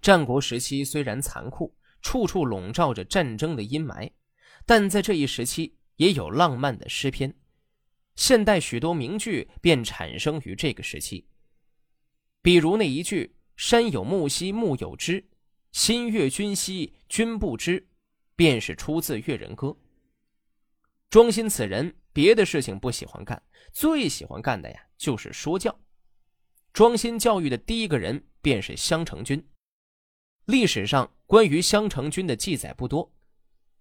战国时期虽然残酷，处处笼罩着战争的阴霾，但在这一时期也有浪漫的诗篇。现代许多名句便产生于这个时期，比如那一句“山有木兮木有枝，心悦君兮君不知”，便是出自《越人歌》。庄心此人别的事情不喜欢干，最喜欢干的呀就是说教。庄心教育的第一个人便是襄城君。历史上关于襄城君的记载不多，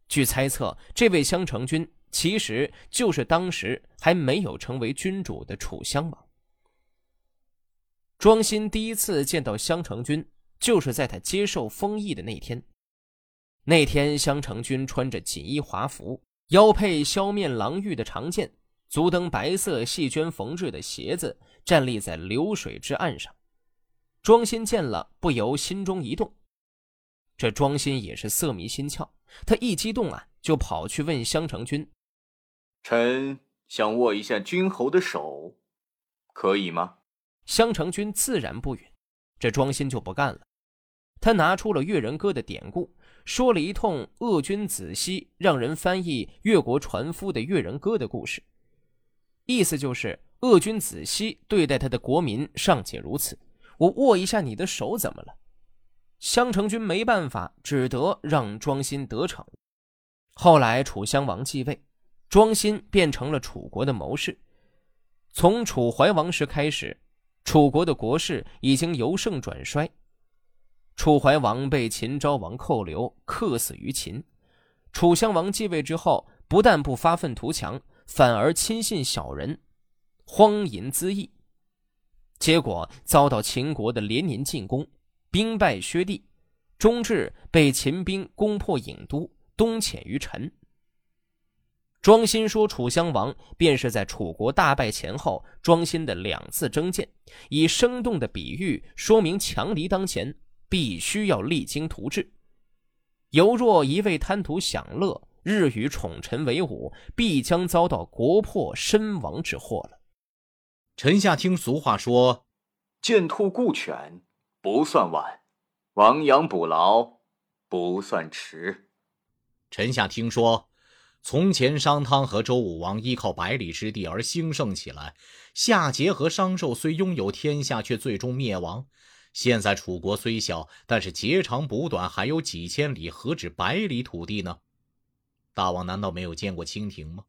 据猜测，这位襄城君。其实就是当时还没有成为君主的楚襄王。庄心第一次见到襄城君，就是在他接受封邑的那天。那天，襄城君穿着锦衣华服，腰佩削面狼玉的长剑，足蹬白色细绢缝制的鞋子，站立在流水之岸上。庄心见了，不由心中一动。这庄心也是色迷心窍，他一激动啊，就跑去问襄城君。臣想握一下君侯的手，可以吗？襄城君自然不允，这庄心就不干了。他拿出了越人歌的典故，说了一通鄂君子兮让人翻译越国船夫的越人歌的故事，意思就是鄂君子兮对待他的国民尚且如此，我握一下你的手怎么了？襄城君没办法，只得让庄心得逞。后来楚襄王继位。庄心变成了楚国的谋士。从楚怀王时开始，楚国的国势已经由盛转衰。楚怀王被秦昭王扣留，客死于秦。楚襄王继位之后，不但不发愤图强，反而亲信小人，荒淫恣意。结果遭到秦国的连年进攻，兵败薛地，终至被秦兵攻破郢都，东潜于陈。庄辛说：“楚襄王便是在楚国大败前后，庄辛的两次征谏，以生动的比喻说明强敌当前，必须要励精图治。犹若一味贪图享乐，日与宠臣为伍，必将遭到国破身亡之祸了。”臣下听俗话说：“见兔顾犬，不算晚；亡羊补牢，不算迟。”臣下听说。从前，商汤和周武王依靠百里之地而兴盛起来；夏桀和商纣虽拥有天下，却最终灭亡。现在楚国虽小，但是截长补短，还有几千里，何止百里土地呢？大王难道没有见过蜻蜓吗？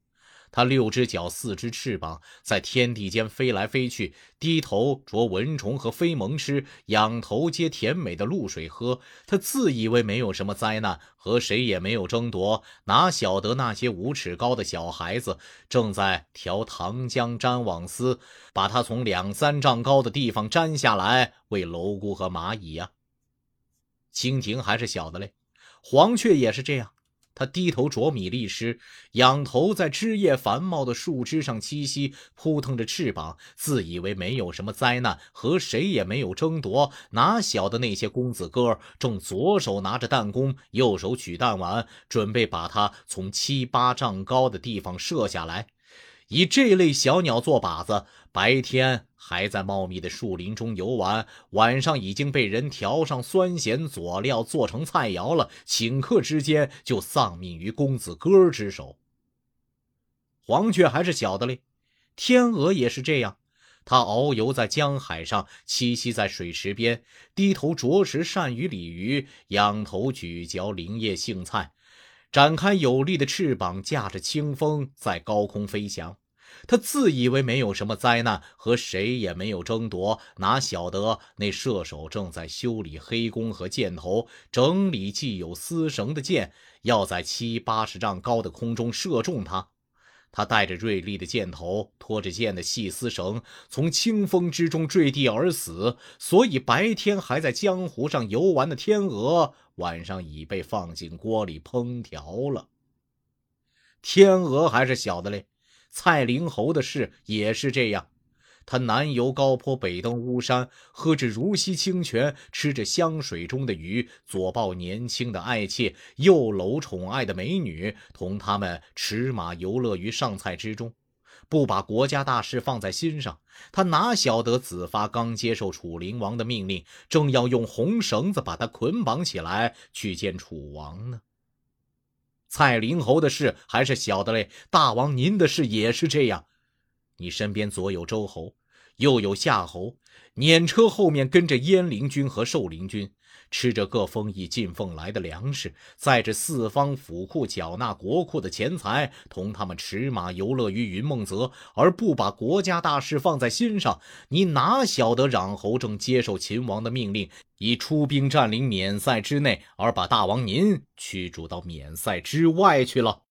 它六只脚，四只翅膀，在天地间飞来飞去，低头啄蚊虫和飞蚊吃，仰头接甜美的露水喝。他自以为没有什么灾难，和谁也没有争夺，哪晓得那些五尺高的小孩子正在调糖浆粘网丝，把它从两三丈高的地方粘下来喂蝼蛄和蚂蚁呀。蜻蜓还是小的嘞，黄雀也是这样。他低头啄米粒时，仰头在枝叶繁茂的树枝上栖息，扑腾着翅膀，自以为没有什么灾难，和谁也没有争夺。哪晓得那些公子哥正左手拿着弹弓，右手取弹丸，准备把它从七八丈高的地方射下来。以这类小鸟做靶子，白天还在茂密的树林中游玩，晚上已经被人调上酸咸佐料，做成菜肴了。顷刻之间就丧命于公子哥之手。黄雀还是小的嘞，天鹅也是这样，它遨游在江海上，栖息在水池边，低头啄食鳝鱼鲤鱼，仰头咀嚼林叶荇菜。展开有力的翅膀，驾着清风在高空飞翔。他自以为没有什么灾难，和谁也没有争夺。哪晓得那射手正在修理黑弓和箭头，整理既有丝绳的箭，要在七八十丈高的空中射中他。他带着锐利的箭头，拖着箭的细丝绳，从清风之中坠地而死。所以白天还在江湖上游玩的天鹅，晚上已被放进锅里烹调了。天鹅还是小的嘞，蔡灵侯的事也是这样。他南游高坡，北登巫山，喝着如溪清泉，吃着香水中的鱼，左抱年轻的爱妾，右搂宠爱的美女，同他们驰马游乐于上菜之中。不把国家大事放在心上，他哪晓得子发刚接受楚灵王的命令，正要用红绳子把他捆绑起来去见楚王呢？蔡灵侯的事还是晓得嘞，大王您的事也是这样。你身边左有周侯，又有夏侯，辇车后面跟着燕陵军和寿陵军。吃着各封邑进奉来的粮食，载着四方府库缴纳国库的钱财，同他们驰马游乐于云梦泽，而不把国家大事放在心上，你哪晓得攘侯正接受秦王的命令，以出兵占领免塞之内，而把大王您驱逐到免塞之外去了？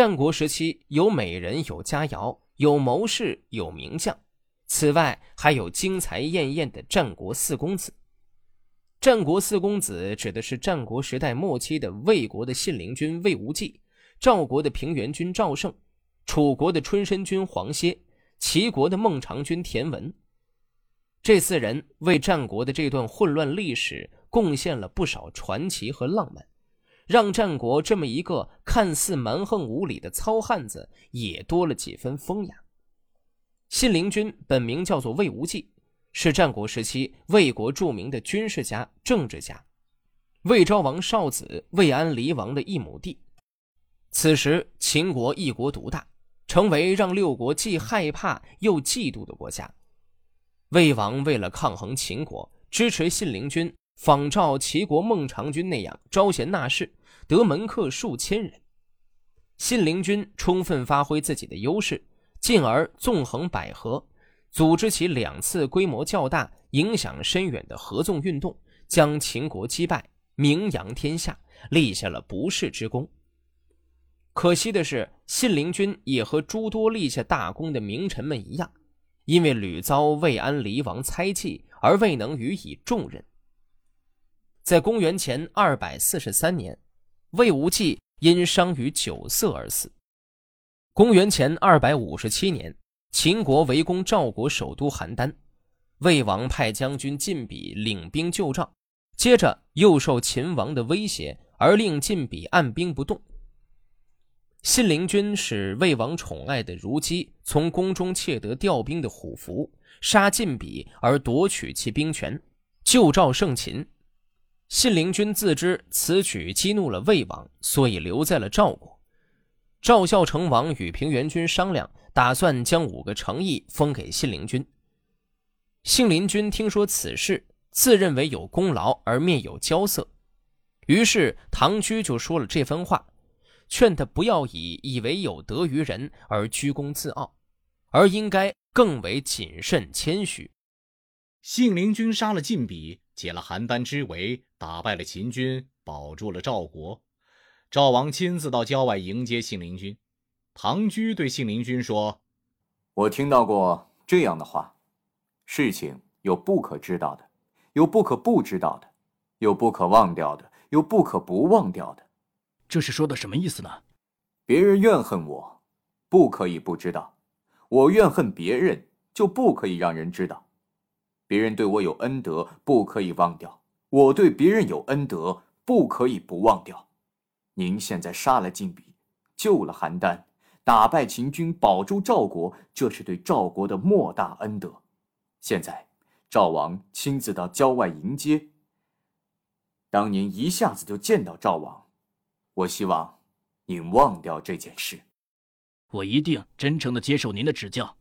战国时期，有美人，有佳肴，有谋士，有名将。此外，还有精彩艳艳的战国四公子。战国四公子指的是战国时代末期的魏国的信陵君魏无忌、赵国的平原君赵胜、楚国的春申君黄歇、齐国的孟尝君田文。这四人为战国的这段混乱历史贡献了不少传奇和浪漫，让战国这么一个看似蛮横无理的糙汉子也多了几分风雅。信陵君本名叫做魏无忌，是战国时期魏国著名的军事家、政治家，魏昭王少子、魏安黎王的一亩地。此时秦国一国独大，成为让六国既害怕又嫉妒的国家。魏王为了抗衡秦国，支持信陵君，仿照齐国孟尝君那样招贤纳士，得门客数千人。信陵君充分发挥自己的优势。进而纵横捭阖，组织起两次规模较大、影响深远的合纵运动，将秦国击败，名扬天下，立下了不世之功。可惜的是，信陵君也和诸多立下大功的名臣们一样，因为屡遭魏安离王猜忌，而未能予以重任。在公元前二百四十三年，魏无忌因伤于酒色而死。公元前二百五十七年，秦国围攻赵国首都邯郸，魏王派将军晋鄙领兵救赵，接着又受秦王的威胁而令晋鄙按兵不动。信陵君使魏王宠爱的如姬从宫中窃得调兵的虎符，杀晋鄙而夺取其兵权，救赵胜秦。信陵君自知此举激怒了魏王，所以留在了赵国。赵孝成王与平原君商量，打算将五个城邑封给信陵君。信陵君听说此事，自认为有功劳而面有骄色，于是唐雎就说了这番话，劝他不要以以为有德于人而居功自傲，而应该更为谨慎谦虚。信陵君杀了晋鄙，解了邯郸之围，打败了秦军，保住了赵国。赵王亲自到郊外迎接信陵君，唐居对信陵君说：“我听到过这样的话，事情有不可知道的，有不可不知道的，有不可忘掉的，有不可不忘掉的。这是说的什么意思呢？别人怨恨我，不可以不知道；我怨恨别人，就不可以让人知道。别人对我有恩德，不可以忘掉；我对别人有恩德，不可以不忘掉。”您现在杀了晋鄙，救了邯郸，打败秦军，保住赵国，这是对赵国的莫大恩德。现在赵王亲自到郊外迎接，当您一下子就见到赵王，我希望您忘掉这件事。我一定真诚的接受您的指教。